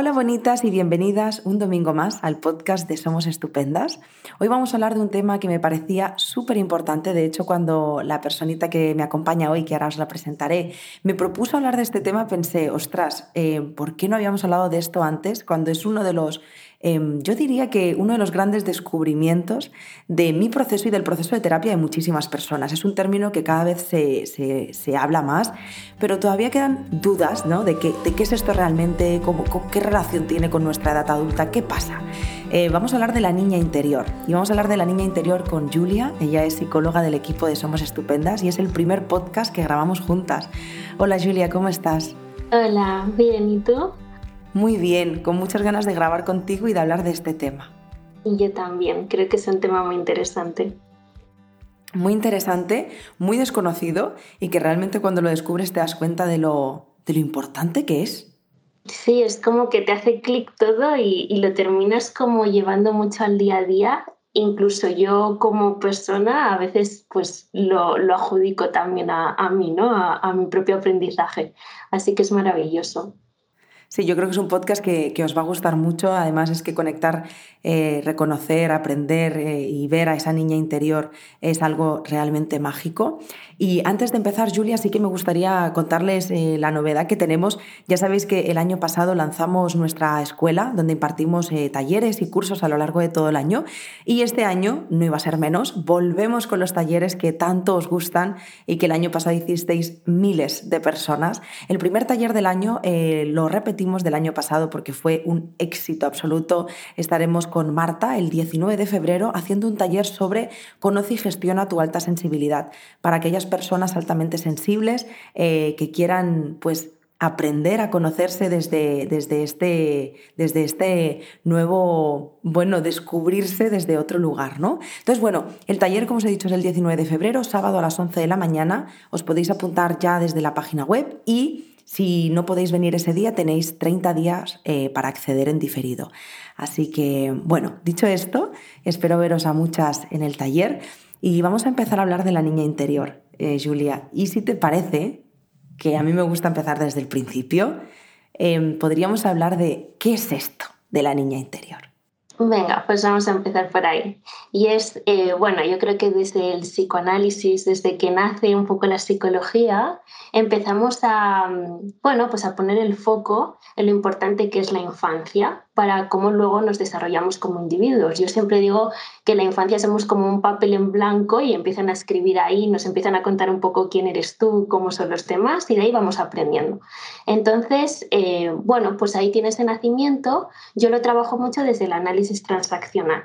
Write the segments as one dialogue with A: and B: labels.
A: Hola bonitas y bienvenidas un domingo más al podcast de Somos Estupendas. Hoy vamos a hablar de un tema que me parecía súper importante. De hecho, cuando la personita que me acompaña hoy, que ahora os la presentaré, me propuso hablar de este tema, pensé, ostras, eh, ¿por qué no habíamos hablado de esto antes? Cuando es uno de los Em, yo diría que uno de los grandes descubrimientos de mi proceso y del proceso de terapia de muchísimas personas. Es un término que cada vez se, habla más, pero todavía quedan dudas ¿no? de, qué, de qué es esto realmente, cómo, qué relación tiene con nuestra edad adulta, qué pasa. Eh, vamos a hablar de la niña interior y vamos a hablar de la niña interior con Julia. Ella es psicóloga del equipo de Somos Estupendas y es el primer podcast que grabamos juntas. Hola Julia, ¿cómo estás?
B: Hola, bien, ¿y tú?
A: Muy bien, con muchas ganas de grabar contigo y de hablar de este tema.
B: Y yo también, creo que es un tema muy interesante.
A: Muy interesante, muy desconocido y que realmente cuando lo descubres te das cuenta de lo, de lo importante que es.
B: Sí, es como que te hace clic todo y, lo terminas como llevando mucho al día a día. Incluso yo como persona a veces pues lo, adjudico también a, mí, ¿no? a mi propio aprendizaje. Así que es maravilloso.
A: Sí, yo creo que es un podcast que, os va a gustar mucho. Además es que conectar, eh, reconocer, aprender eh, y ver a esa niña interior es algo realmente mágico. Y antes de empezar, Julia, sí que me gustaría contarles eh, la novedad que tenemos. Ya sabéis que el año pasado lanzamos nuestra escuela donde impartimos talleres y cursos a lo largo de todo el año. Y este año, no iba a ser menos, volvemos con los talleres que tanto os gustan y que el año pasado hicisteis miles de personas. El primer taller del año lo repetimos del año pasado porque fue un éxito absoluto. Estaremos con Marta el 19 de febrero haciendo un taller sobre Conoce y gestiona tu alta sensibilidad para aquellas personas altamente sensibles eh, que quieran pues aprender a conocerse desde, desde, este, desde este nuevo, bueno, descubrirse desde otro lugar, ¿no? Entonces, bueno, el taller, como os he dicho, es el 19 de febrero, sábado a las 11 de la mañana. Os podéis apuntar ya desde la página web y si no podéis venir ese día, tenéis 30 días eh, para acceder en diferido. Así que, bueno, dicho esto, espero veros a muchas en el taller y vamos a empezar a hablar de la niña interior, eh, Julia. Y si te parece, que a mí me gusta empezar desde el principio, em, podríamos hablar de qué es esto de la niña interior.
B: Venga, pues vamos a empezar por ahí. Y es, eh, bueno, yo creo que desde el psicoanálisis, desde que nace un poco la psicología, empezamos a, bueno, pues a poner el foco en lo importante que es la infancia para cómo luego nos desarrollamos como individuos. Yo siempre digo que la infancia somos como un papel en blanco y empiezan a escribir ahí, nos empiezan a contar un poco quién eres tú, cómo son los temas y de ahí vamos aprendiendo. Entonces, eh, bueno, pues ahí tienes el nacimiento. Yo lo trabajo mucho desde el análisis transaccional.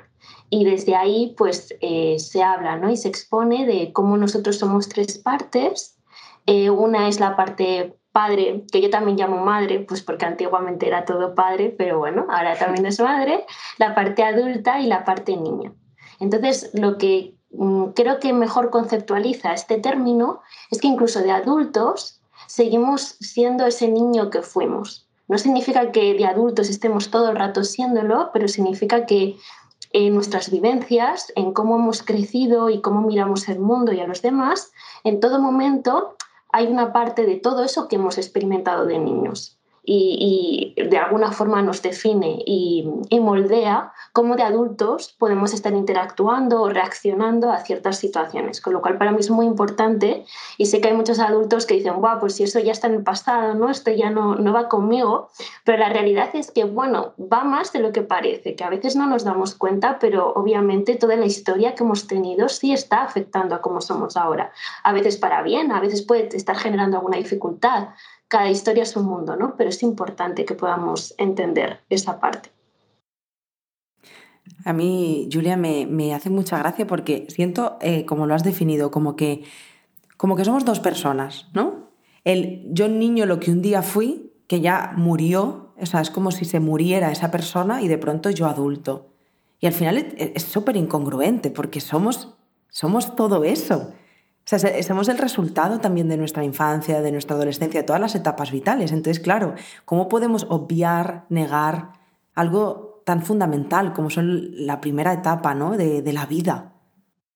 B: Y desde ahí, pues eh, se habla ¿no? y se expone de cómo nosotros somos tres partes. Eh, una es la parte padre, que yo también llamo madre, pues porque antiguamente era todo padre, pero bueno, ahora también es madre, la parte adulta y la parte niña. Entonces, lo que mm, creo que mejor conceptualiza este término es que incluso de adultos seguimos siendo ese niño que fuimos. No significa que de adultos estemos todo el rato siéndolo, pero significa que en nuestras vivencias, en cómo hemos crecido y cómo miramos el mundo y a los demás, en todo momento hay una parte de todo eso que hemos experimentado de niños y, de alguna forma nos define y, moldea cómo de adultos podemos estar interactuando o reaccionando a ciertas situaciones. Con lo cual para mí es muy importante y sé que hay muchos adultos que dicen, wow, pues si eso ya está en el pasado, ¿no? esto ya no, no va conmigo, pero la realidad es que, bueno, va más de lo que parece, que a veces no nos damos cuenta, pero obviamente toda la historia que hemos tenido sí está afectando a cómo somos ahora. A veces para bien, a veces puede estar generando alguna dificultad, cada historia es un mundo, ¿no? Pero es importante que podamos entender esa parte.
A: A mí, Julia, me, hace mucha gracia porque siento, eh, como lo has definido, como que, como que somos dos personas, ¿no? El yo niño lo que un día fui, que ya murió, o sea, es como si se muriera esa persona y de pronto yo adulto. Y al final es súper incongruente porque somos, somos todo eso. O sea, somos el resultado también de nuestra infancia, de nuestra adolescencia, de todas las etapas vitales. Entonces, claro, ¿cómo podemos obviar, negar algo tan fundamental como son la primera etapa ¿no? de, la vida?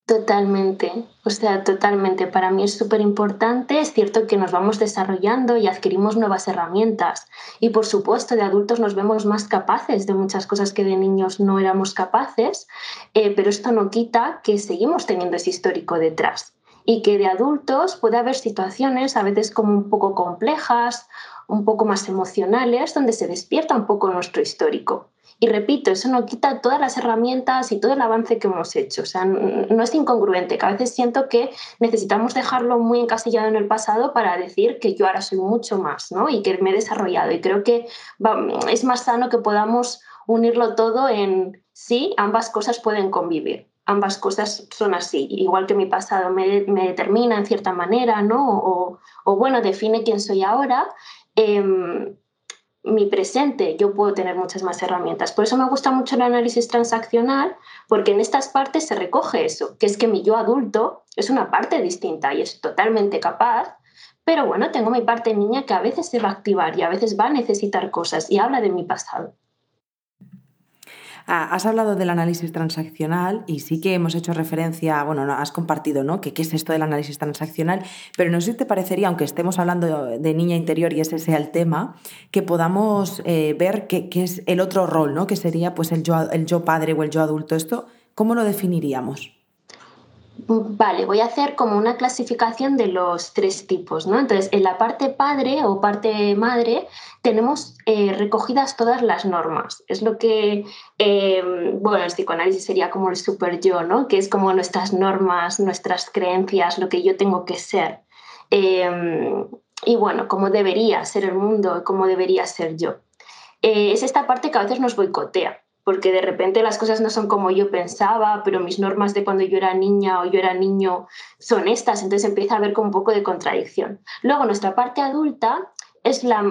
B: Totalmente, o sea, totalmente. Para mí es súper importante. Es cierto que nos vamos desarrollando y adquirimos nuevas herramientas. Y por supuesto, de adultos nos vemos más capaces de muchas cosas que de niños no éramos capaces, eh, pero esto no quita que seguimos teniendo ese histórico detrás. Y que de adultos puede haber situaciones a veces como un poco complejas, un poco más emocionales, donde se despierta un poco nuestro histórico. Y repito, eso no quita todas las herramientas y todo el avance que hemos hecho. O sea, no es incongruente, que a veces siento que necesitamos dejarlo muy encasillado en el pasado para decir que yo ahora soy mucho más ¿no? y que me he desarrollado. Y creo que es más sano que podamos unirlo todo en sí, ambas cosas pueden convivir. Ambas cosas son así, igual que mi pasado me, determina en cierta manera, ¿no? O, bueno, define quién soy ahora. Eh, mi presente, yo puedo tener muchas más herramientas. Por eso me gusta mucho el análisis transaccional, porque en estas partes se recoge eso, que es que mi yo adulto es una parte distinta y es totalmente capaz, pero bueno, tengo mi parte niña que a veces se va a activar y a veces va a necesitar cosas y habla de mi pasado.
A: Ah, has hablado del análisis transaccional y sí que hemos hecho referencia, bueno, has compartido, ¿no? Que qué es esto del análisis transaccional, pero no sé si te parecería, aunque estemos hablando de niña interior y ese sea el tema, que podamos eh, ver qué, es el otro rol, ¿no? Que sería pues el yo, el yo padre o el yo adulto. ¿Esto cómo lo definiríamos?
B: Vale, voy a hacer como una clasificación de los tres tipos, ¿no? Entonces, en la parte padre o parte madre tenemos eh, recogidas todas las normas. Es lo que, eh, bueno, el psicoanálisis sería como el super yo, ¿no? Que es como nuestras normas, nuestras creencias, lo que yo tengo que ser. Eh, y bueno, cómo debería ser el mundo, cómo debería ser yo. es esta parte que a veces nos boicotea porque de repente las cosas no son como yo pensaba, pero mis normas de cuando yo era niña o yo era niño son estas, entonces empieza a haber como un poco de contradicción. Luego nuestra parte adulta es la,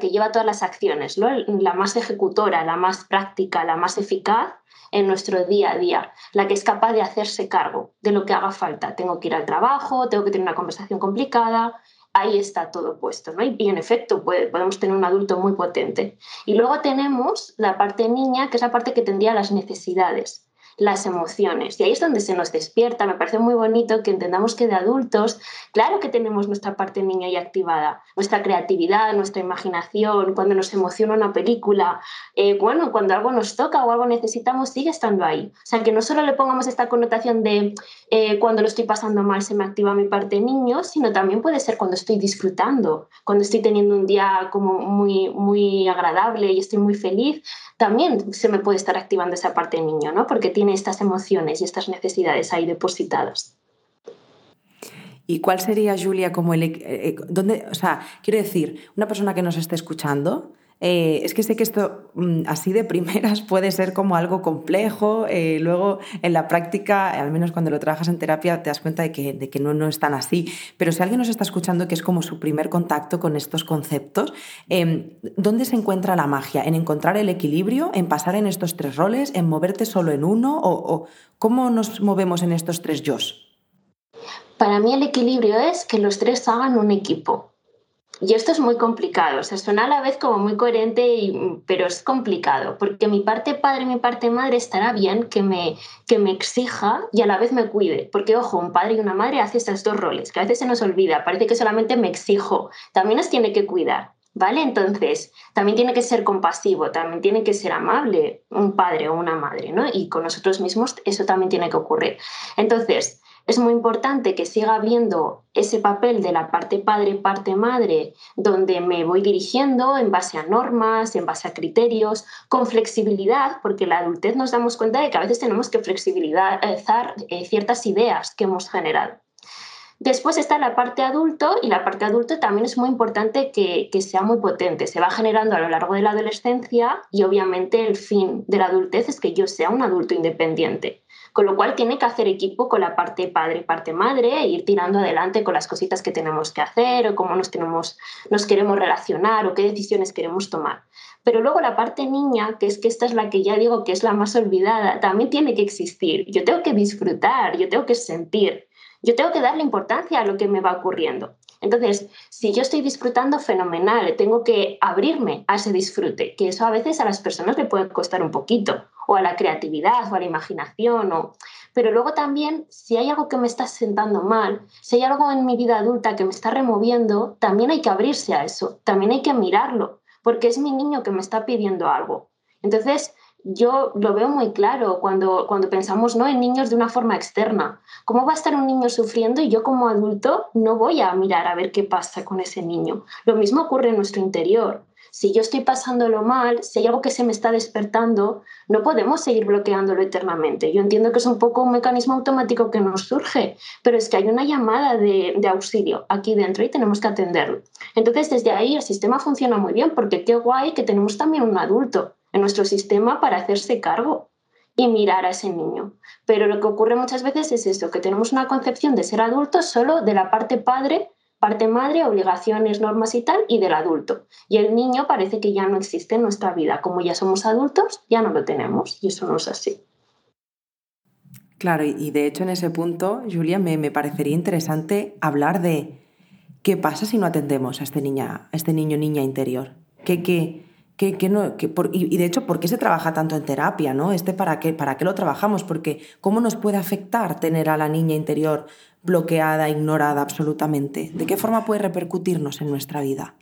B: que lleva todas las acciones, la más ejecutora, la más práctica, la más eficaz en nuestro día a día, la que es capaz de hacerse cargo de lo que haga falta. Tengo que ir al trabajo, tengo que tener una conversación complicada, ahí está todo puesto, ¿no? Y, en efecto podemos tener un adulto muy potente. Y luego tenemos la parte niña, que es la parte que tendría las necesidades las emociones. Y ahí es donde se nos despierta. Me parece muy bonito que entendamos que de adultos, claro que tenemos nuestra parte niña y activada, nuestra creatividad, nuestra imaginación, cuando nos emociona una película, eh, bueno, cuando algo nos toca o algo necesitamos, sigue estando ahí. O sea, que no solo le pongamos esta connotación de eh, cuando lo estoy pasando mal se me activa mi parte niño, sino también puede ser cuando estoy disfrutando, cuando estoy teniendo un día como muy, muy agradable y estoy muy feliz, también se me puede estar activando esa parte niño, ¿no? Porque estas emociones y estas necesidades ahí depositadas.
A: ¿Y cuál sería, Julia, como el... Eh, eh, ¿dónde, o sea, quiero decir, una persona que nos esté escuchando, eh, es que sé que esto mm, así de primeras puede ser como algo complejo, eh, luego en la práctica, al menos cuando lo trabajas en terapia, te das cuenta de que, de que no, no es tan así. Pero si alguien nos está escuchando que es como su primer contacto con estos conceptos, em, ¿dónde se encuentra la magia? ¿En encontrar el equilibrio? ¿En pasar en estos tres roles? ¿En moverte solo en uno? ¿O, o cómo nos movemos en estos tres yo?
B: Para mí el equilibrio es que los tres hagan un equipo. Y esto es muy complicado, o sea, suena a la vez como muy coherente, pero es complicado, porque mi parte padre y mi parte madre estará bien que me, que me exija y a la vez me cuide, porque ojo, un padre y una madre hacen estos dos roles, que a veces se nos olvida, parece que solamente me exijo, también nos tiene que cuidar, ¿vale? Entonces, también tiene que ser compasivo, también tiene que ser amable un padre o una madre, ¿no? Y con nosotros mismos eso también tiene que ocurrir. Entonces, es muy importante que siga habiendo ese papel de la parte padre, parte madre, donde me voy dirigiendo en base a normas, en base a criterios, con flexibilidad, porque la adultez nos damos cuenta de que a veces tenemos que flexibilizar eh, ciertas ideas que hemos generado. Después está la parte adulto y la parte adulto también es muy importante que, que, sea muy potente. Se va generando a lo largo de la adolescencia y obviamente el fin de la adultez es que yo sea un adulto independiente. Con lo cual tiene que hacer equipo con la parte padre y parte madre e ir tirando adelante con las cositas que tenemos que hacer o cómo nos, nos queremos relacionar o qué decisiones queremos tomar. Pero luego la parte niña, que es que esta es la que ya digo que es la más olvidada, también tiene que existir. Yo tengo que disfrutar, yo tengo que sentir, yo tengo que darle importancia a lo que me va ocurriendo. Entonces, si yo estoy disfrutando, fenomenal, tengo que abrirme a ese disfrute, que eso a veces a las personas le puede costar un poquito, o a la creatividad, o a la imaginación. Pero luego también, si hay algo que me está sentando mal, si hay algo en mi vida adulta que me está removiendo, también hay que abrirse a eso, también hay que mirarlo, porque es mi niño que me está pidiendo algo. Entonces, yo lo veo muy claro cuando, cuando pensamos ¿no? en niños de una forma externa. ¿Cómo va a estar un niño sufriendo y yo como adulto no voy a mirar a ver qué pasa con ese niño? Lo mismo ocurre en nuestro interior. Si yo estoy pasándolo mal, si hay algo que se me está despertando, no podemos seguir bloqueándolo eternamente. Yo entiendo que es un poco un mecanismo automático que nos surge, pero es que hay una llamada de, de auxilio aquí dentro y tenemos que atenderlo. Entonces, desde ahí el sistema funciona muy bien porque qué guay que tenemos también un adulto en nuestro sistema para hacerse cargo y mirar a ese niño. Pero lo que ocurre muchas veces es eso, que tenemos una concepción de ser adultos solo de la parte padre, parte madre, obligaciones, normas y tal, y del adulto. Y el niño parece que ya no existe en nuestra vida. Como ya somos adultos, ya no lo tenemos y eso no es así.
A: Claro, y de hecho en ese punto, Julia, me, me parecería interesante hablar de qué pasa si no atendemos a este, niña, a este niño niña interior. ¿Qué, qué, no, y, de hecho, ¿por qué se trabaja tanto en terapia? ¿no? Este para, qué, ¿Para qué lo trabajamos? Porque ¿cómo nos puede afectar tener a la niña interior bloqueada, ignorada absolutamente? ¿De qué forma puede repercutirnos en nuestra vida?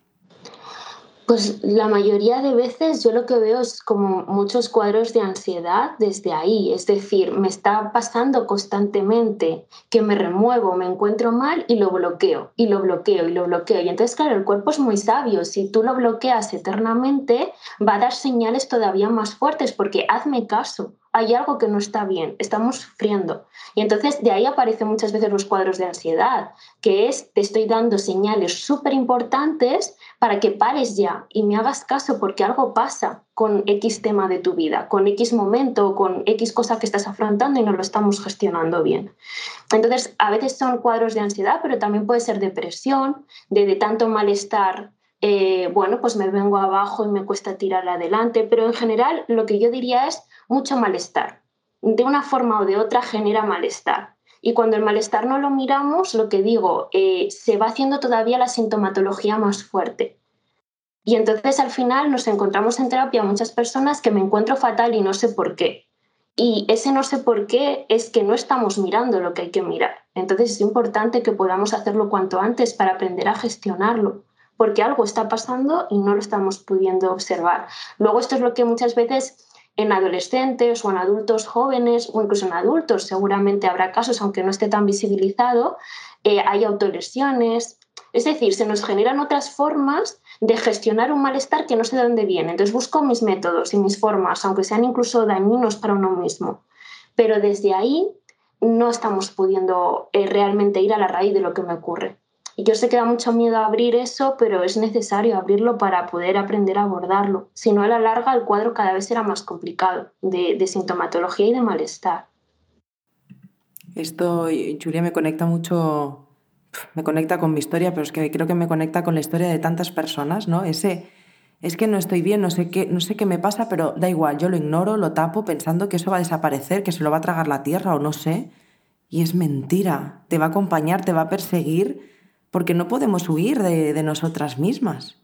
B: Pues la mayoría de veces yo lo que veo es como muchos cuadros de ansiedad desde ahí, es decir, me está pasando constantemente que me remuevo, me encuentro mal y lo bloqueo, y lo bloqueo, y lo bloqueo. Y entonces, claro, el cuerpo es muy sabio, si tú lo bloqueas eternamente, va a dar señales todavía más fuertes porque hazme caso, hay algo que no está bien, estamos sufriendo. Y entonces de ahí aparecen muchas veces los cuadros de ansiedad, que es te estoy dando señales súper importantes para que pares ya y me hagas caso porque algo pasa con X tema de tu vida, con X momento, con X cosa que estás afrontando y no lo estamos gestionando bien. Entonces, a veces son cuadros de ansiedad, pero también puede ser depresión, de, tanto malestar eh, bueno, pues me vengo abajo y me cuesta tirar adelante, pero en general lo que yo diría es mucho malestar. De una forma o de otra genera malestar. Y cuando el malestar no lo miramos, lo que digo, eh, se va haciendo todavía la sintomatología más fuerte. Y entonces al final nos encontramos en terapia muchas personas que me encuentro fatal y no sé por qué. Y ese no sé por qué es que no estamos mirando lo que hay que mirar. Entonces es importante que podamos hacerlo cuanto antes para aprender a gestionarlo porque algo está pasando y no lo estamos pudiendo observar. Luego esto es lo que muchas veces en adolescentes o en adultos jóvenes o incluso en adultos seguramente habrá casos, aunque no esté tan visibilizado, eh, hay autolesiones. Es decir, se nos generan otras formas de gestionar un malestar que no sé de dónde viene. Entonces busco mis métodos y mis formas, aunque sean incluso dañinos para uno mismo. Pero desde ahí no estamos pudiendo eh, realmente ir a la raíz de lo que me ocurre. Y yo sé que da mucho miedo abrir eso, pero es necesario abrirlo para poder aprender a abordarlo. Si no, a la larga el cuadro cada vez será más complicado de, sintomatología y de malestar.
A: Esto, Julia, me conecta mucho, me conecta con mi historia, pero es que creo que me conecta con la historia de tantas personas, ¿no? Ese, es que no estoy bien, no sé qué, no sé qué me pasa, pero da igual, yo lo ignoro, lo tapo pensando que eso va a desaparecer, que se lo va a tragar la tierra o no sé. Y es mentira, te va a acompañar, te va a perseguir porque no podemos huir de, nosotras mismas.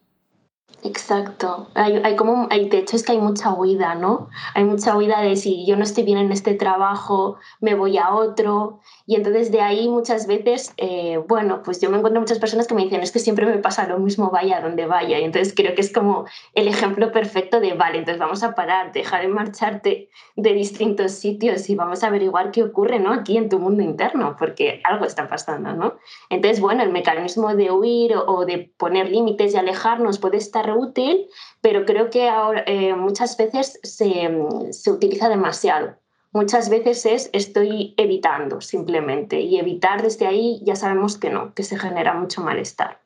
B: Exacto. Hay, como, hay, de hecho es que hay mucha huida, ¿no? Hay mucha huida de si yo no estoy bien en este trabajo, me voy a otro. Y entonces de ahí muchas veces, eh, bueno, pues yo me encuentro muchas personas que me dicen, es que siempre me pasa lo mismo, vaya donde vaya. Y entonces creo que es como el ejemplo perfecto de, vale, entonces vamos a parar, dejar de marcharte de distintos sitios y vamos a averiguar qué ocurre, ¿no? Aquí en tu mundo interno, porque algo está pasando, ¿no? Entonces, bueno, el mecanismo de huir o de poner límites y alejarnos puede estar útil, pero creo que ahora, eh, muchas veces se, se utiliza demasiado muchas veces es estoy evitando simplemente y evitar desde ahí ya sabemos que no, que se genera mucho malestar.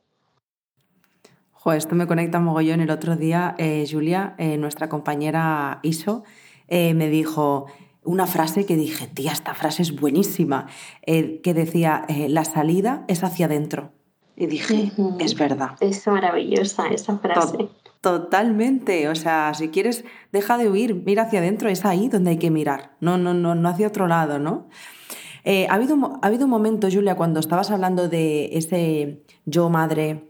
A: Jo, esto me conecta mogollón. El otro día, eh, Julia, eh, nuestra compañera Iso, me dijo una frase que dije, tía, esta frase es buenísima, que decía, la salida es hacia adentro. Y dije, es verdad.
B: Es maravillosa esa frase.
A: Totalmente, o sea, si quieres, deja de huir, mira hacia adentro, es ahí donde hay que mirar, no, no, no, no hacia otro lado, ¿no? Eh, ha, habido, ha habido un momento, Julia, cuando estabas hablando de ese yo madre,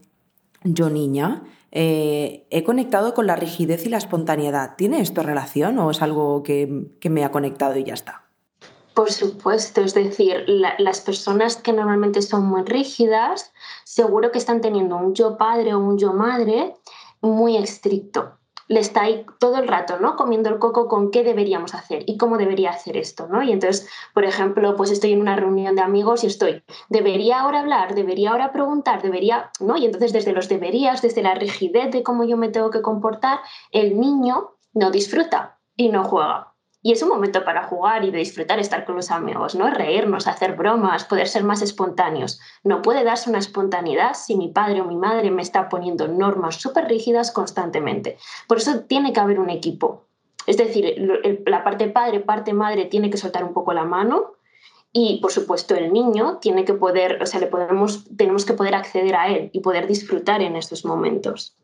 A: yo niña, eh, he conectado con la rigidez y la espontaneidad. ¿Tiene esto relación o es algo que, que me ha conectado y ya está?
B: Por supuesto, es decir, las personas que normalmente son muy rígidas, seguro que están teniendo un yo padre o un yo madre muy estricto le está ahí todo el rato, ¿no? Comiendo el coco con qué deberíamos hacer y cómo debería hacer esto, ¿no? Y entonces, por ejemplo, pues estoy en una reunión de amigos y estoy, debería ahora hablar, debería ahora preguntar, debería, ¿no? Y entonces desde los deberías, desde la rigidez de cómo yo me tengo que comportar, el niño no disfruta y no juega. Y es un momento para jugar y de disfrutar estar con los amigos, ¿no? Reírnos, hacer bromas, poder ser más espontáneos. No puede darse una espontaneidad si mi padre o mi madre me está poniendo normas súper rígidas constantemente. Por eso tiene que haber un equipo. Es decir, la parte padre, parte madre tiene que soltar un poco la mano y, por supuesto, el niño tiene que poder, o sea, le podemos, tenemos que poder acceder a él y poder disfrutar en estos momentos.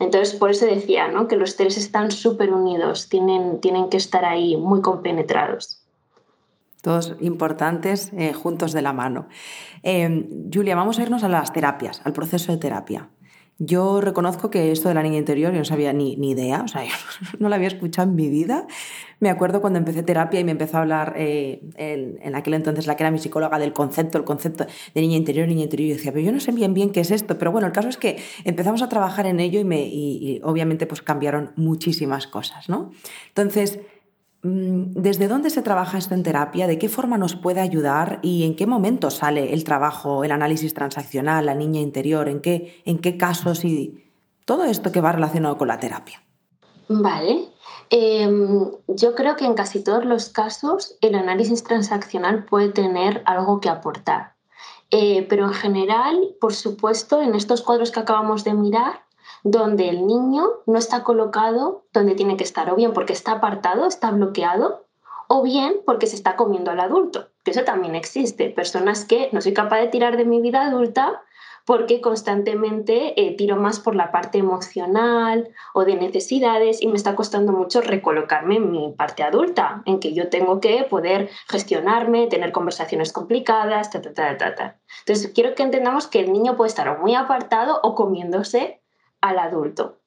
B: Entonces, por eso decía ¿no? que los tres están súper unidos, tienen, tienen que estar ahí muy compenetrados.
A: Todos importantes, eh, juntos de la mano. Eh, Julia, vamos a irnos a las terapias, al proceso de terapia. Yo reconozco que esto de la niña interior yo no sabía ni, ni idea, o sea, no lo había escuchado en mi vida. Me acuerdo cuando empecé terapia y me empezó a hablar eh, en, aquel entonces la que era mi psicóloga del concepto, el concepto de niña interior, niña interior. Y yo decía, pero yo no sé bien bien qué es esto. Pero bueno, el caso es que empezamos a trabajar en ello y, me, y obviamente pues cambiaron muchísimas cosas, ¿no? Entonces, ¿Desde dónde se trabaja esto en terapia? ¿De qué forma nos puede ayudar? ¿Y en qué momento sale el trabajo, el análisis transaccional, la niña interior? ¿En qué, en qué casos y todo esto que va relacionado con la terapia?
B: Vale. Em, yo creo que en casi todos los casos el análisis transaccional puede tener algo que aportar. Eh, pero en general, por supuesto, en estos cuadros que acabamos de mirar, donde el niño no está colocado donde tiene que estar, o bien porque está apartado, está bloqueado, o bien porque se está comiendo al adulto, que eso también existe. Personas que no soy capaz de tirar de mi vida adulta porque constantemente eh, tiro más por la parte emocional o de necesidades y me está costando mucho recolocarme en mi parte adulta, en que yo tengo que poder gestionarme, tener conversaciones complicadas, ta, ta, ta, ta, ta. Entonces, quiero que entendamos que el niño puede estar muy apartado o comiéndose al adulto.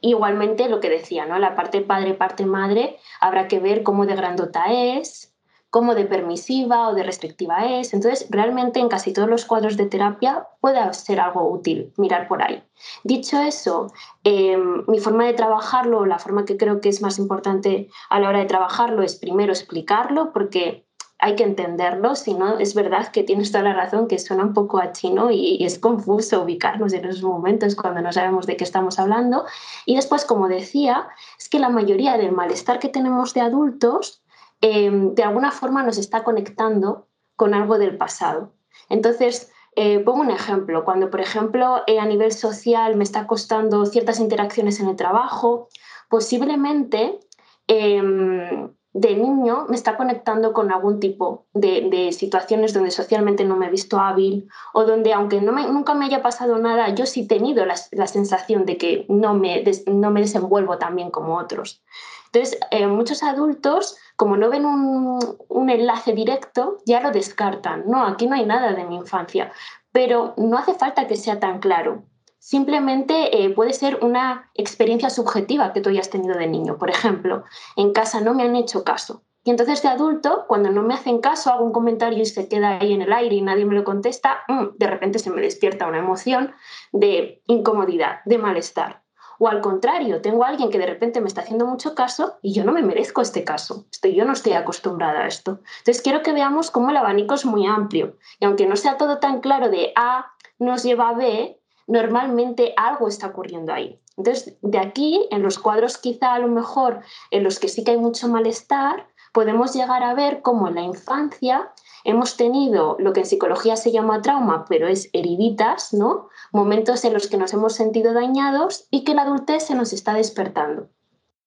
B: Igualmente lo que decía, ¿no? La parte padre, parte madre, habrá que ver cómo de grandota es, cómo de permisiva o de restrictiva es. Entonces, realmente en casi todos los cuadros de terapia puede ser algo útil mirar por ahí. Dicho eso, em, mi forma de trabajarlo, la forma que creo que es más importante a la hora de trabajarlo es primero explicarlo, porque hay que entenderlo, si no, es verdad que tienes toda la razón que suena un poco a chino y, es confuso ubicarnos en esos momentos cuando no sabemos de qué estamos hablando. Y después, como decía, es que la mayoría del malestar que tenemos de adultos em, de alguna forma nos está conectando con algo del pasado. Entonces, eh, pongo un ejemplo. Cuando, por ejemplo, eh, a nivel social me está costando ciertas interacciones en el trabajo, posiblemente em, de niño me está conectando con algún tipo de, situaciones donde socialmente no me he visto hábil o donde aunque nunca me haya pasado nada, yo sí he tenido la, sensación de que no me, no me desenvuelvo tan bien como otros. Entonces, eh, muchos adultos, como no ven un, un enlace directo, ya lo descartan. No, aquí no hay nada de mi infancia, pero no hace falta que sea tan claro Simplemente eh, puede ser una experiencia subjetiva que tú hayas tenido de niño. Por ejemplo, en casa no me han hecho caso. Y entonces de adulto, cuando no me hacen caso, hago un comentario y se queda ahí en el aire y nadie me lo contesta, mm, de repente se me despierta una emoción de incomodidad, de malestar. O al contrario, tengo a alguien que de repente me está haciendo mucho caso y yo no me merezco este caso. Estoy, yo no estoy acostumbrada a esto. Entonces quiero que veamos cómo el abanico es muy amplio. Y aunque no sea todo tan claro de A nos lleva a B, normalmente algo está ocurriendo ahí. Entonces, de aquí, en los cuadros quizá a lo mejor en los que sí que hay mucho malestar, podemos llegar a ver cómo en la infancia hemos tenido lo que en psicología se llama trauma, pero es heriditas, ¿no? Momentos en los que nos hemos sentido dañados y que la adultez se nos está despertando.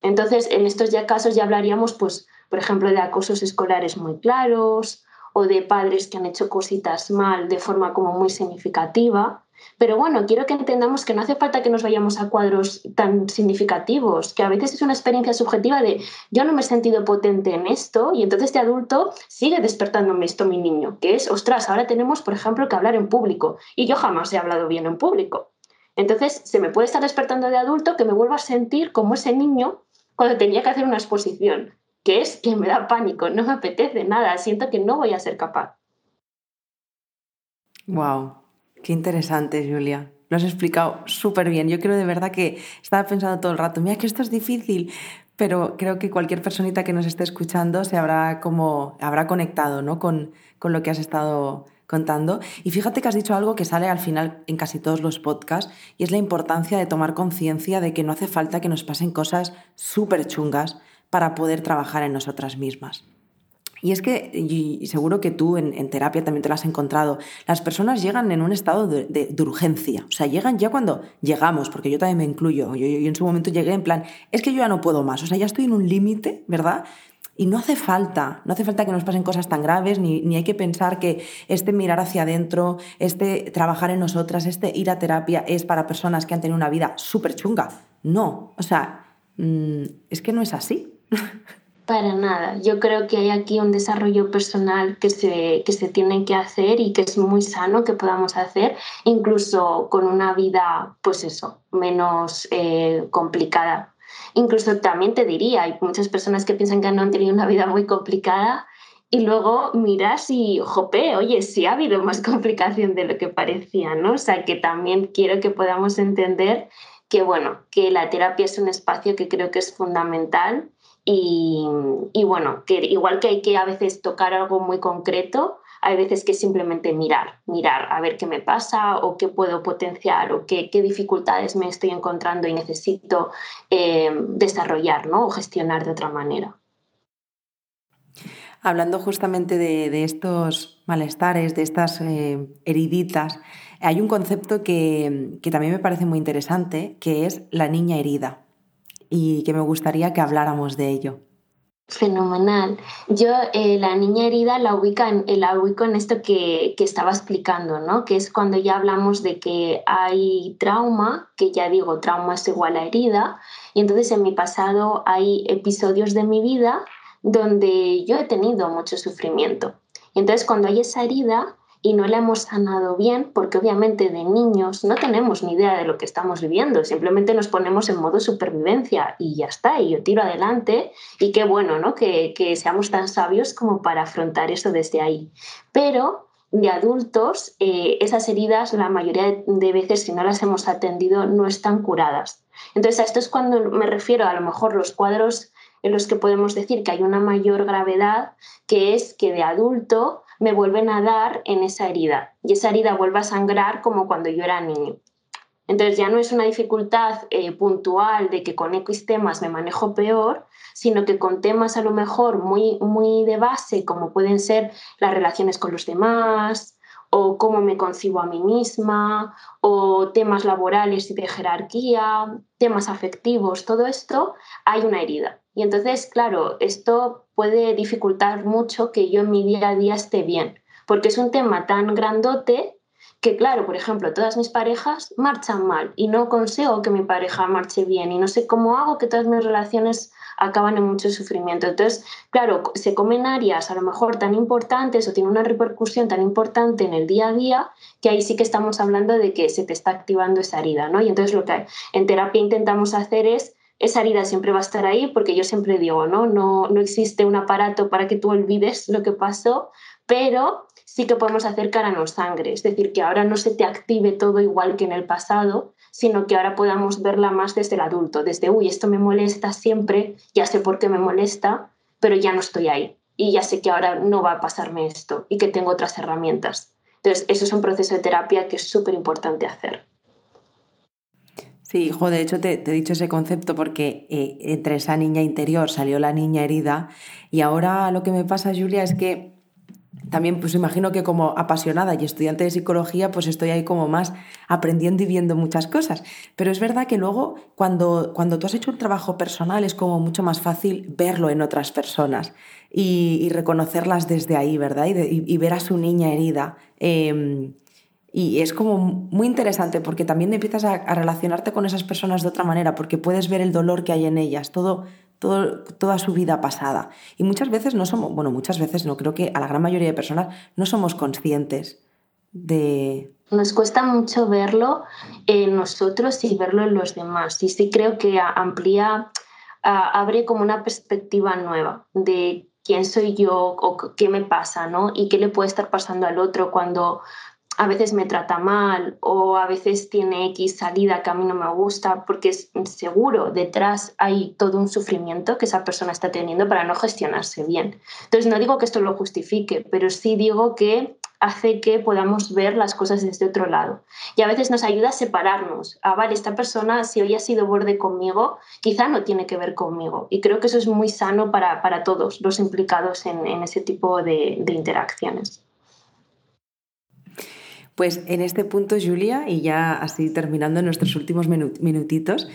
B: Entonces, en estos ya casos ya hablaríamos, pues, por ejemplo, de acosos escolares muy claros o de padres que han hecho cositas mal de forma como muy significativa pero bueno, quiero que entendamos que no hace falta que nos vayamos a cuadros tan significativos, que a veces es una experiencia subjetiva de yo no me he sentido potente en esto y entonces de adulto sigue despertándome esto mi niño, que es, ostras, ahora tenemos, por ejemplo, que hablar en público y yo jamás he hablado bien en público. Entonces se me puede estar despertando de adulto que me vuelva a sentir como ese niño cuando tenía que hacer una exposición que es que me da pánico, no me apetece nada, siento que no voy a ser capaz.
A: Wow, qué interesante, Julia. Lo has explicado súper bien. Yo creo de verdad que estaba pensando todo el rato, mira que esto es difícil, pero creo que cualquier personita que nos esté escuchando se habrá como habrá conectado ¿no? con, con lo que has estado contando. Y fíjate que has dicho algo que sale al final en casi todos los podcasts y es la importancia de tomar conciencia de que no hace falta que nos pasen cosas súper chungas para poder trabajar en nosotras mismas. Y es que, y seguro que tú en, terapia también te lo has encontrado, las personas llegan en un estado de, urgencia. O sea, llegan ya cuando llegamos, porque yo también me incluyo. Yo, yo, en su momento llegué en plan, es que yo ya no puedo más. O sea, ya estoy en un límite, ¿verdad? Y no hace falta, no hace falta que nos pasen cosas tan graves, ni, ni, hay que pensar que este mirar hacia adentro, este trabajar en nosotras, este ir a terapia es para personas que han tenido una vida súper chunga. No, o sea, mm, es que no es así.
B: Para nada. Yo creo que hay aquí un desarrollo personal que se, que se tiene que hacer y que es muy sano que podamos hacer, incluso con una vida, pues eso, menos eh, complicada. Incluso también te diría, hay muchas personas que piensan que no han tenido una vida muy complicada y luego miras y, jope, oye, sí ha habido más complicación de lo que parecía, ¿no? O sea, que también quiero que podamos entender que, bueno, que la terapia es un espacio que creo que es fundamental y, bueno, que igual que hay que a veces tocar algo muy concreto, hay veces que simplemente mirar, mirar a ver qué me pasa o qué puedo potenciar o qué, dificultades me estoy encontrando y necesito eh, desarrollar ¿no? o gestionar de otra manera.
A: Hablando justamente de, estos malestares, de estas eh, heriditas, hay un concepto que también me parece muy interesante, que es la niña herida y que me gustaría que habláramos de ello.
B: Fenomenal. Yo eh, la niña herida la, ubica en, eh, la ubico en esto que, que, estaba explicando, ¿no? que es cuando ya hablamos de que hay trauma, que ya digo, trauma es igual a herida, y entonces en mi pasado hay episodios de mi vida donde yo he tenido mucho sufrimiento. Y entonces cuando hay esa herida, y no la hemos sanado bien porque obviamente de niños no tenemos ni idea de lo que estamos viviendo, simplemente nos ponemos en modo supervivencia y ya está, y yo tiro adelante y qué bueno, ¿no? Que, seamos tan sabios como para afrontar eso desde ahí. Pero de adultos, eh, esas heridas la mayoría de veces, si no las hemos atendido, no están curadas. Entonces, a esto es cuando me refiero a lo mejor los cuadros en los que podemos decir que hay una mayor gravedad, que es que de adulto me vuelven a dar en esa herida y esa herida vuelve a sangrar como cuando yo era niño. Entonces ya no es una dificultad eh, puntual de que con X temas me manejo peor, sino que con temas a lo mejor muy, muy de base, como pueden ser las relaciones con los demás, o cómo me concibo a mí misma, o temas laborales y de jerarquía, temas afectivos, todo esto, hay una herida. Y entonces, claro, esto puede dificultar mucho que yo en mi día a día esté bien, porque es un tema tan grandote que, claro, por ejemplo, todas mis parejas marchan mal y no consigo que mi pareja marche bien y no sé cómo hago que todas mis relaciones acaban en mucho sufrimiento. Entonces, claro, se comen áreas a lo mejor tan importantes o tienen una repercusión tan importante en el día a día que ahí sí que estamos hablando de que se te está activando esa herida, ¿no? Y entonces lo que en terapia intentamos hacer es esa herida siempre va a estar ahí porque yo siempre digo, ¿no? No, no existe un aparato para que tú olvides lo que pasó, pero sí que podemos hacer cara no sangre, es decir, que ahora no se te active todo igual que en el pasado, sino que ahora podamos verla más desde el adulto, desde, uy, esto me molesta siempre, ya sé por qué me molesta, pero ya no estoy ahí y ya sé que ahora no va a pasarme esto y que tengo otras herramientas. Entonces, eso es un proceso de terapia que es súper importante hacer.
A: Sí, hijo, de hecho te, he dicho ese concepto porque eh, entre esa niña interior salió la niña herida y ahora lo que me pasa, Julia, es que también pues imagino que como apasionada y estudiante de psicología pues estoy ahí como más aprendiendo y viendo muchas cosas. Pero es verdad que luego cuando, cuando tú has hecho un trabajo personal es como mucho más fácil verlo en otras personas y, reconocerlas desde ahí, ¿verdad? Y, ver a su niña herida. Em, y es como muy interesante porque también empiezas a, relacionarte con esas personas de otra manera, porque puedes ver el dolor que hay en ellas, todo, toda su vida pasada. Y muchas veces no somos, bueno, muchas veces no, creo que a la gran mayoría de personas no somos conscientes de...
B: Nos cuesta mucho verlo en nosotros y verlo en los demás. Y sí creo que amplía abre como una perspectiva nueva de quién soy yo o qué me pasa, ¿no? Y qué le puede estar pasando al otro cuando a veces me trata mal o a veces tiene X salida que a mí no me gusta, porque seguro detrás hay todo un sufrimiento que esa persona está teniendo para no gestionarse bien. Entonces no digo que esto lo justifique, pero sí digo que hace que podamos ver las cosas desde otro lado. Y a veces nos ayuda a separarnos. Ah, vale, esta persona, si hoy ha sido borde conmigo, quizá no tiene que ver conmigo. Y creo que eso es muy sano para, para todos los implicados en, en ese tipo de, de interacciones.
A: Pues en este punto, Julia, y ya así terminando nuestros últimos minutitos,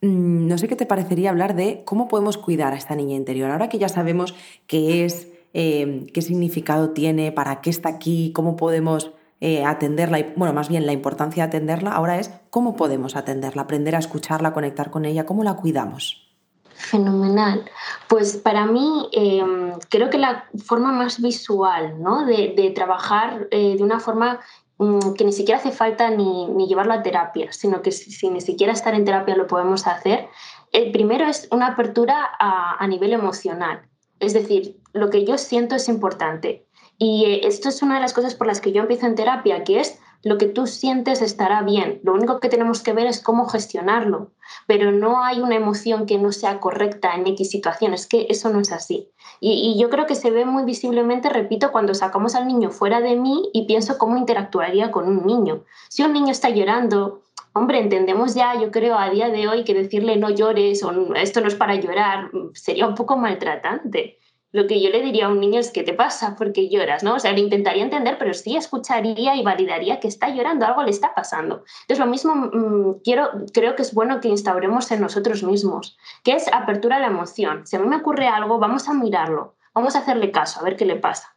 A: mm, no sé qué te parecería hablar de cómo podemos cuidar a esta niña interior. Ahora que ya sabemos qué es, em, qué significado tiene, para qué está aquí, cómo podemos eh, atenderla, y, bueno, más bien la importancia de atenderla, ahora es cómo podemos atenderla, aprender a escucharla, conectar con ella, cómo la cuidamos.
B: Fenomenal. Pues para mí em, creo que la forma más visual ¿no? de, trabajar eh, de una forma que ni siquiera hace falta ni, ni llevarlo a terapia, sino que si, ni siquiera estar en terapia lo podemos hacer. El primero es una apertura a, a nivel emocional, es decir, lo que yo siento es importante. Y eh, esto es una de las cosas por las que yo empiezo en terapia, que es lo que tú sientes estará bien. Lo único que tenemos que ver es cómo gestionarlo, pero no hay una emoción que no sea correcta en X situaciones, que eso no es así. Y, yo creo que se ve muy visiblemente, repito, cuando sacamos al niño fuera de mí y pienso cómo interactuaría con un niño. Si un niño está llorando, hombre, entendemos ya, yo creo, a día de hoy que decirle no llores o esto no es para llorar sería un poco maltratante lo que yo le diría a un niño es ¿qué te pasa? porque lloras? ¿no? O sea, lo intentaría entender, pero sí escucharía y validaría que está llorando, algo le está pasando. Entonces, lo mismo mm, quiero, creo que es bueno que instauremos en nosotros mismos, que es apertura a la emoción. Si a mí me ocurre algo, vamos a mirarlo, vamos a hacerle caso, a ver qué le pasa.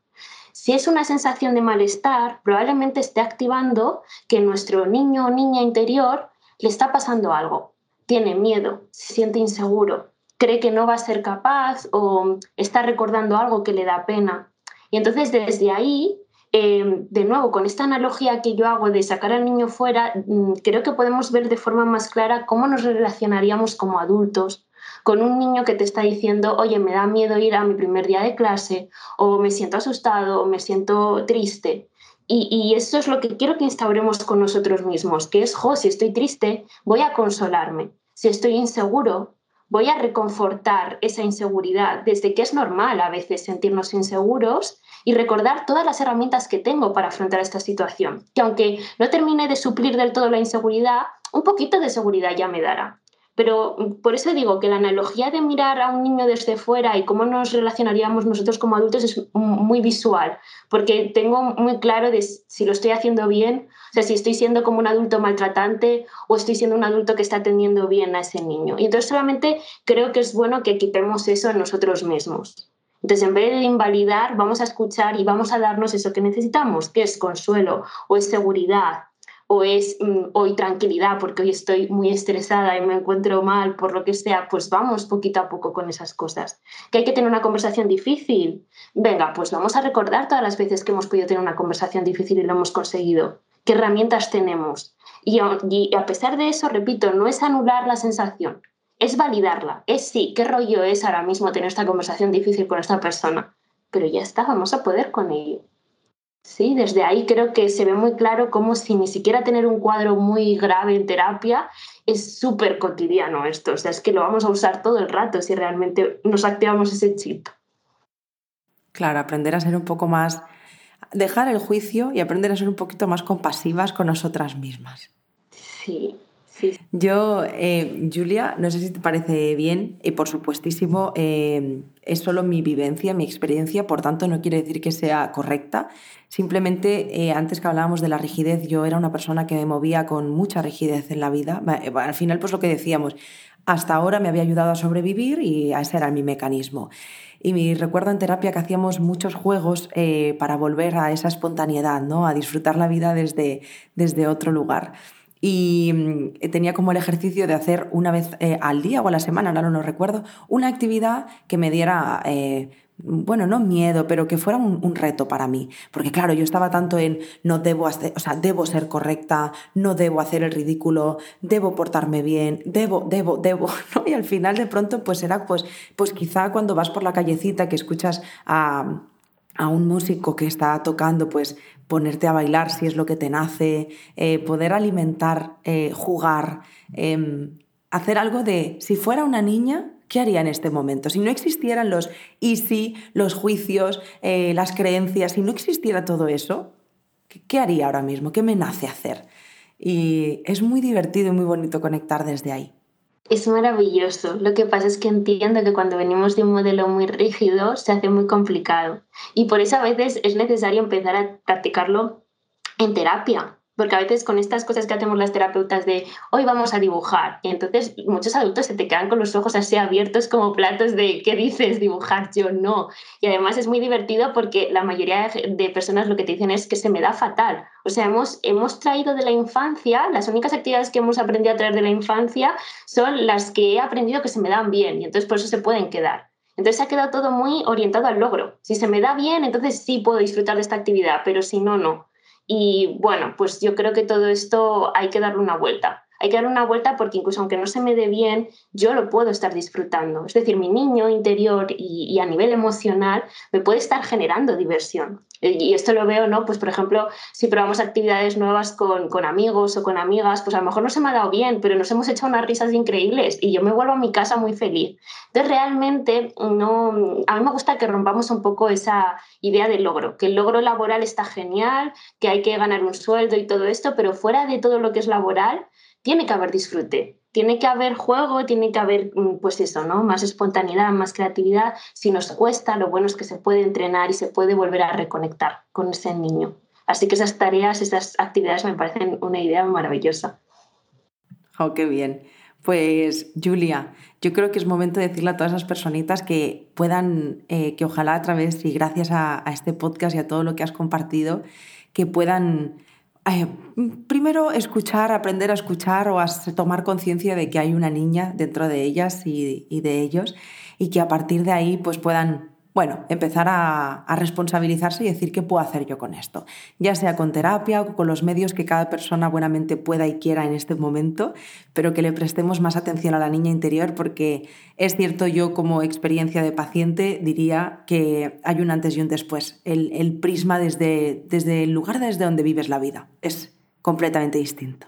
B: Si es una sensación de malestar, probablemente esté activando que nuestro niño o niña interior le está pasando algo. Tiene miedo, se siente inseguro, cree que no va a ser capaz o está recordando algo que le da pena. Y entonces desde ahí, eh, de nuevo, con esta analogía que yo hago de sacar al niño fuera, mm, creo que podemos ver de forma más clara cómo nos relacionaríamos como adultos con un niño que te está diciendo, oye, me da miedo ir a mi primer día de clase, o me siento asustado, o me siento triste. Y, y, eso es lo que quiero que instauremos con nosotros mismos, que es, jo, si estoy triste, voy a consolarme. Si estoy inseguro, voy a reconfortar esa inseguridad, desde que es normal a veces sentirnos inseguros y recordar todas las herramientas que tengo para afrontar esta situación, que aunque no termine de suplir del todo la inseguridad, un poquito de seguridad ya me dará. Pero mm, por eso digo que la analogía de mirar a un niño desde fuera y cómo nos relacionaríamos nosotros como adultos es muy visual, porque tengo muy claro si lo estoy haciendo bien, o sea, si estoy siendo como un adulto maltratante o estoy siendo un adulto que está atendiendo bien a ese niño. Y entonces solamente creo que es bueno que quitemos eso en nosotros mismos. Entonces, en vez de invalidar, vamos a escuchar y vamos a darnos eso que necesitamos, que es consuelo o es seguridad o es mm, hoy tranquilidad porque hoy estoy muy estresada y me encuentro mal por lo que sea, pues vamos poquito a poco con esas cosas. Que hay que tener una conversación difícil. Venga, pues vamos a recordar todas las veces que hemos podido tener una conversación difícil y lo hemos conseguido. ¿Qué herramientas tenemos? Y a, pesar de eso, repito, no es anular la sensación, es validarla. Es sí, qué rollo es ahora mismo tener esta conversación difícil con esta persona. Pero ya está, vamos a poder con ello. Sí, desde ahí creo que se ve muy claro cómo si ni siquiera tener un cuadro muy grave en terapia es súper cotidiano esto. O sea, es que lo vamos a usar todo el rato si realmente nos activamos ese chip.
A: Claro, aprender a ser un poco más, dejar el juicio y aprender a ser un poquito más compasivas con nosotras mismas.
B: Sí,
A: yo, eh, Julia, no sé si te parece bien, y por supuestísimo, eh, es solo mi vivencia, mi experiencia, por tanto no quiere decir que sea correcta. Simplemente, eh, antes que hablábamos de la rigidez, yo era una persona que me movía con mucha rigidez en la vida. Al final, pues lo que decíamos, hasta ahora me había ayudado a sobrevivir y ese era mi mecanismo. Y me recuerdo en terapia que hacíamos muchos juegos para volver a esa espontaneidad, ¿no? a disfrutar la vida desde, desde otro lugar y mm, tenía como el ejercicio de hacer una vez eh, al día o a la semana, no lo recuerdo, una actividad que me diera eh, bueno, no miedo, pero que fuera un, reto para mí. Porque claro, yo estaba tanto en no debo hacer, o sea, debo ser correcta, no debo hacer el ridículo, debo portarme bien, debo, debo, debo. Y al final de pronto pues era pues, pues quizá cuando vas por la callecita que escuchas a, a un músico que está tocando, pues ponerte a bailar si es lo que te nace, eh, poder alimentar, eh, jugar, em, hacer algo de, si fuera una niña, ¿qué haría en este momento? Si no existieran los easy, los juicios, eh, las creencias, si no existiera todo eso, ¿qué haría ahora mismo? ¿Qué me nace hacer? Y es muy divertido y muy bonito conectar desde ahí.
B: Es maravilloso. Lo que pasa es que entiendo que cuando venimos de un modelo muy rígido se hace muy complicado. Y por eso a veces es necesario empezar a practicarlo en terapia. Porque a veces con estas cosas que hacemos las terapeutas de hoy vamos a dibujar, y entonces muchos adultos se te quedan con los ojos así abiertos como platos de ¿qué dices? Dibujar, yo no. Y además es muy divertido porque la mayoría de personas lo que te dicen es que se me da fatal. O sea, hemos, hemos traído de la infancia, las únicas actividades que hemos aprendido a traer de la infancia son las que he aprendido que se me dan bien y entonces por eso se pueden quedar. Entonces se ha quedado todo muy orientado al logro. Si se me da bien, entonces sí puedo disfrutar de esta actividad, pero si no, no. Y bueno, pues yo creo que todo esto hay que darle una vuelta hay que dar una vuelta porque incluso aunque no se me dé bien, yo lo puedo estar disfrutando. Es decir, mi niño interior y, a nivel emocional me puede estar generando diversión. Y esto lo veo, ¿no? Pues por ejemplo, si probamos actividades nuevas con, con, amigos o con amigas, pues a lo mejor no se me ha dado bien, pero nos hemos hecho unas risas increíbles y yo me vuelvo a mi casa muy feliz. Entonces realmente no, a mí me gusta que rompamos un poco esa idea de logro, que el logro laboral está genial, que hay que ganar un sueldo y todo esto, pero fuera de todo lo que es laboral, tiene que haber disfrute, tiene que haber juego, tiene que haber, mm, pues eso, ¿no? Más espontaneidad, más creatividad. Si nos cuesta, lo bueno es que se puede entrenar y se puede volver a reconectar con ese niño. Así que esas tareas, esas actividades me parecen una idea maravillosa.
A: Oh, qué bien. Pues Julia, yo creo que es momento de decirle a todas esas personitas que puedan, eh, que ojalá a través y gracias a, a, este podcast y a todo lo que has compartido, que puedan primero escuchar, aprender a escuchar o a tomar conciencia de que hay una niña dentro de ellas y, de ellos y que a partir de ahí pues puedan bueno, empezar a, responsabilizarse y decir qué puedo hacer yo con esto, ya sea con terapia o con los medios que cada persona buenamente pueda y quiera en este momento, pero que le prestemos más atención a la niña interior porque es cierto, yo como experiencia de paciente diría que hay un antes y un después. El, prisma desde, desde el lugar desde donde vives la vida es completamente distinto.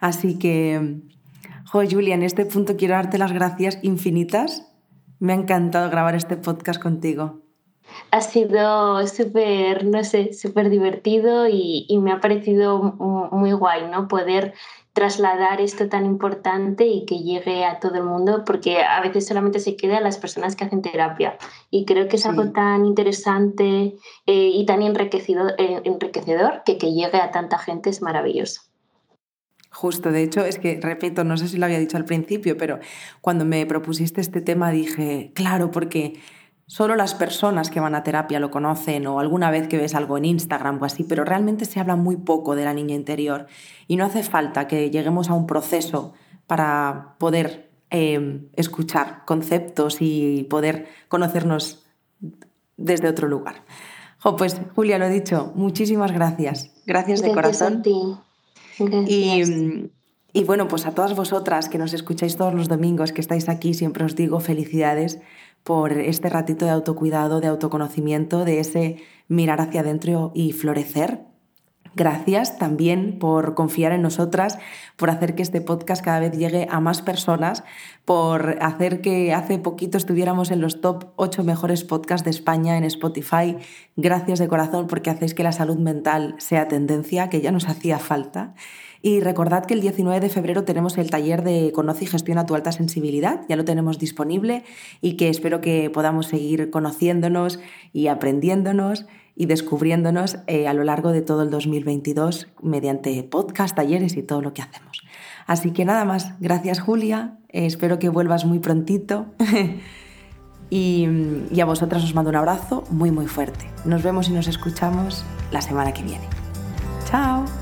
A: Así que, jo, Julia, en este punto quiero darte las gracias infinitas me ha encantado grabar este podcast contigo.
B: Ha sido súper, no sé, súper divertido y, me ha parecido muy guay, ¿no? Poder trasladar esto tan importante y que llegue a todo el mundo, porque a veces solamente se queda a las personas que hacen terapia. Y creo que es algo tan interesante eh, y tan enriquecedor, eh, enriquecedor que que llegue a tanta gente es maravilloso.
A: Justo, de hecho, es que, repito, no sé si lo había dicho al principio, pero cuando me propusiste este tema dije, claro, porque solo las personas que van a terapia lo conocen o alguna vez que ves algo en Instagram o así, pero realmente se habla muy poco de la niña interior y no hace falta que lleguemos a un proceso para poder em, escuchar conceptos y poder conocernos desde otro lugar. pues Julia, lo he dicho, muchísimas gracias. Gracias de corazón. Y, bueno, pues a todas vosotras que nos escucháis todos los domingos, que estáis aquí, siempre os digo felicidades por este ratito de autocuidado, de autoconocimiento, de ese mirar hacia adentro y florecer. Gracias también por confiar en nosotras, por hacer que este podcast cada vez llegue a más personas, por hacer que hace poquito estuviéramos en los top 8 mejores podcasts de España en Spotify. Gracias de corazón porque hacéis que la salud mental sea tendencia, que ya nos hacía falta. Y recordad que el 19 de febrero tenemos el taller de Conoce y gestiona tu alta sensibilidad, ya lo tenemos disponible y que espero que podamos seguir conociéndonos y aprendiéndonos y descubriéndonos eh, a lo largo de todo el 2022 mediante podcast, talleres y todo lo que hacemos. Así que nada más, gracias Julia, eh, espero que vuelvas muy prontito y, y a vosotras os mando un abrazo muy muy fuerte. Nos vemos y nos escuchamos la semana que viene. Chao.